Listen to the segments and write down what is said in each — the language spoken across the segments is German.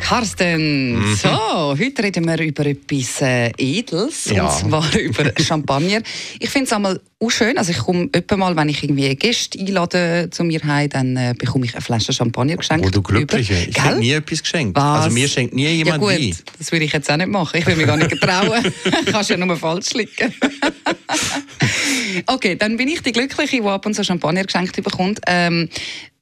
Carsten, Mhm. so, heute reden wir über etwas äh, Edles, Ja. und zwar über Champagner. Ich finde es einmal auch schön, also ich komme mal, wenn ich irgendwie Gäste einlade zu mir heim, dann äh, bekomme ich eine Flasche Champagner geschenkt. Oh, du Glückliche. Ich hätte nie etwas geschenkt. Was? Also mir schenkt nie Ja jemand gut, Wein. das würde ich jetzt auch nicht machen. Ich will mich gar nicht getrauen. Kannst ja nur falsch liegen. okay, dann bin ich die Glückliche, die ab und zu Champagner geschenkt bekommt. Ähm,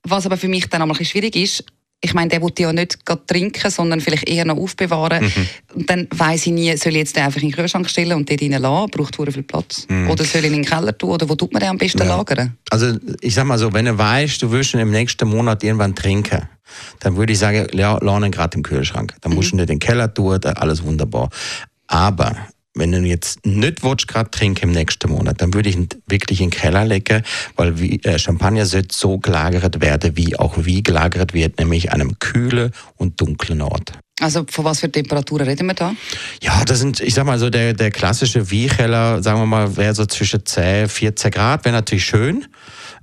was aber für mich dann einmal ein bisschen schwierig ist, ich meine, der will ja nicht trinken, sondern vielleicht eher noch aufbewahren. Mhm. Und dann weiss ich nie, soll ich jetzt den einfach in den Kühlschrank stellen und dort rein lassen? Braucht sehr viel Platz. Oder soll ich ihn in den Keller tun? Oder wo tut man den am besten Mhm. Ja. lagern? Also ich sag mal so, wenn du weißt, du wirst ihn im nächsten Monat irgendwann trinken, dann würde ich sagen, ja, lass ihn gerade im Kühlschrank. Dann musst du nicht in den Keller tun, alles wunderbar. Aber wenn du jetzt nicht willst, gerade trinken im nächsten Monat, dann würde ich ihn wirklich in den Keller legen, weil äh, Champagner sollte so gelagert werden, wie auch wie gelagert wird, nämlich an einem kühlen und dunklen Ort. Also von was für Temperaturen reden wir da? Ja, das sind, ich sag mal so, der, der klassische Wiecheller, sagen wir mal, wäre so zwischen 10, 14 Grad, wäre natürlich schön.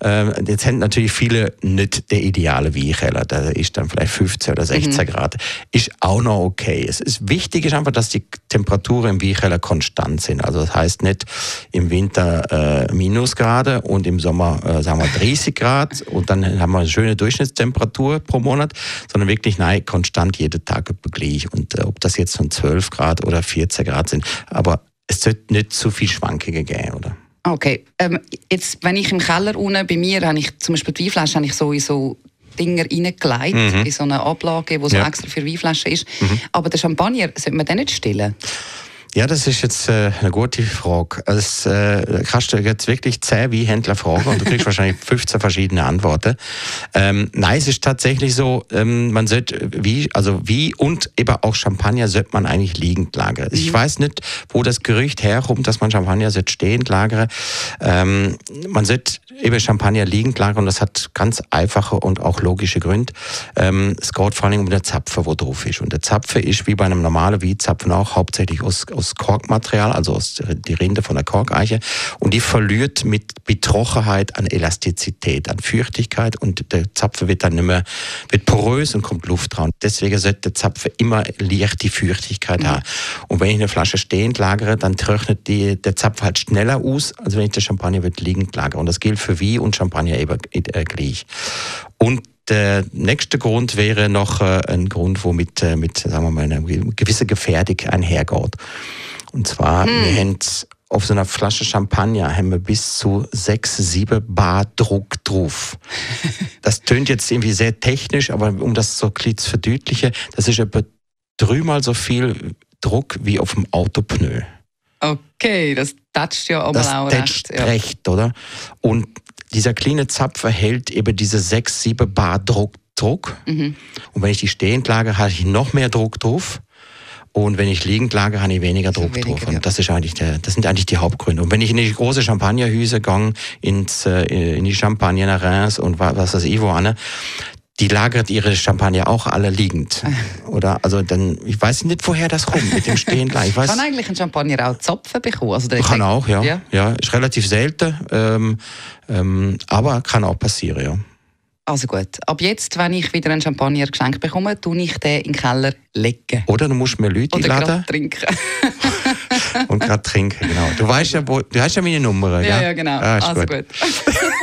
Ähm, jetzt haben natürlich viele nicht der ideale Wiecheller, da ist dann vielleicht 15 oder 16 Grad. Ist auch noch okay. Es ist wichtig ist einfach, dass die Temperaturen im Wiecheller konstant sind. Also das heißt nicht im Winter äh, Minusgrade und im Sommer, äh, sagen wir 30 Grad und dann haben wir eine schöne Durchschnittstemperatur pro Monat, sondern wirklich nein, konstant jeden Tag gleich. Und äh, ob das jetzt von 12 Grad oder 14 Grad sind, aber es sollte nicht zu viel Schwankungen geben, oder? Okay, ähm, jetzt, wenn ich im Keller unten bei mir, habe ich zum Beispiel die Weinflasche, habe ich so in so Dinger reingelegt, in so eine Ablage, die so Ja. extra für Weinflaschen ist. Aber der Champagner, sollte man den nicht stillen? Ja, das ist jetzt äh, eine gute Frage. Also, äh, kannst du jetzt wirklich zehn Weinhändler fragen und du kriegst wahrscheinlich 15 verschiedene Antworten. Ähm, nein, es ist tatsächlich so, ähm, man sollte wie, also wie und eben auch Champagner sollte man eigentlich liegend lagern. Ich weiß nicht, wo das Gerücht herkommt, dass man Champagner sollte stehend lagern. Ähm, man sollte eben Champagner liegend lagern und das hat ganz einfache und auch logische Gründe. Ähm, es geht vor allem um den Zapfen, wo drauf ist. Und der Zapfen ist wie bei einem normalen Weinzapfen auch hauptsächlich aus, aus Korkmaterial, also aus der- die Rinde von der Korkeiche. Und die verliert mit Betrochenheit an Elastizität, an Feuchtigkeit und der Zapfen wird dann nicht mehr, wird porös und kommt Luft dran. Deswegen sollte der Zapfen immer leicht die Feuchtigkeit haben. Und wenn ich eine Flasche stehend lagere, dann trocknet die, der Zapfen halt schneller aus, als wenn ich den Champagner wird liegend lagere. Und das gilt für Wein und Champagner eben äh, gleich. Und der nächste Grund wäre noch äh, ein Grund, wo mit, äh, mit sagen wir mal, einer gewissen Gefährdung einhergeht. Und zwar, wir haben auf so einer Flasche Champagner haben wir bis zu 6, 7 Bar Druck drauf. Das tönt jetzt irgendwie sehr technisch, aber um das so zu verdeutlichen, das ist etwa dreimal so viel Druck wie auf dem Autopneu. Okay, das tätscht ja aber Das auch tätscht recht. Ja. recht, oder? Und dieser kleine Zapfer hält eben diese 6, 7 Bar Druck. Druck. Mhm. Und wenn ich die stehend lagere, habe ich noch mehr Druck drauf. Und wenn ich liegend lagere, habe ich weniger Also Druck weniger, drauf. Und ja. das, ist eigentlich der, das sind eigentlich die Hauptgründe. Und wenn ich in die große Champagnerhüse gehe, ins, äh, in die Champagner nach Reims und wa- was weiß ich wo an, die lagert ihre Champagner auch alle liegend. Oder? Also dann, ich weiß nicht, woher das kommt mit dem stehend lagern. Ich weiß, Kann eigentlich ein Champagner auch Zapfen bekommen? Also kann auch, ja. Ja. ja. ist relativ selten, ähm, ähm, aber kann auch passieren, ja. Also gut, ab jetzt, wenn ich wieder einen Champagner geschenkt bekomme, tue ich den in den Keller legen. Oder du musst mir Leute Oder einladen trinken. und gerade trinken, genau. Du weißt ja, wo, du hast ja meine Nummer, ja, ja? ja, genau. Ah, also gut. gut.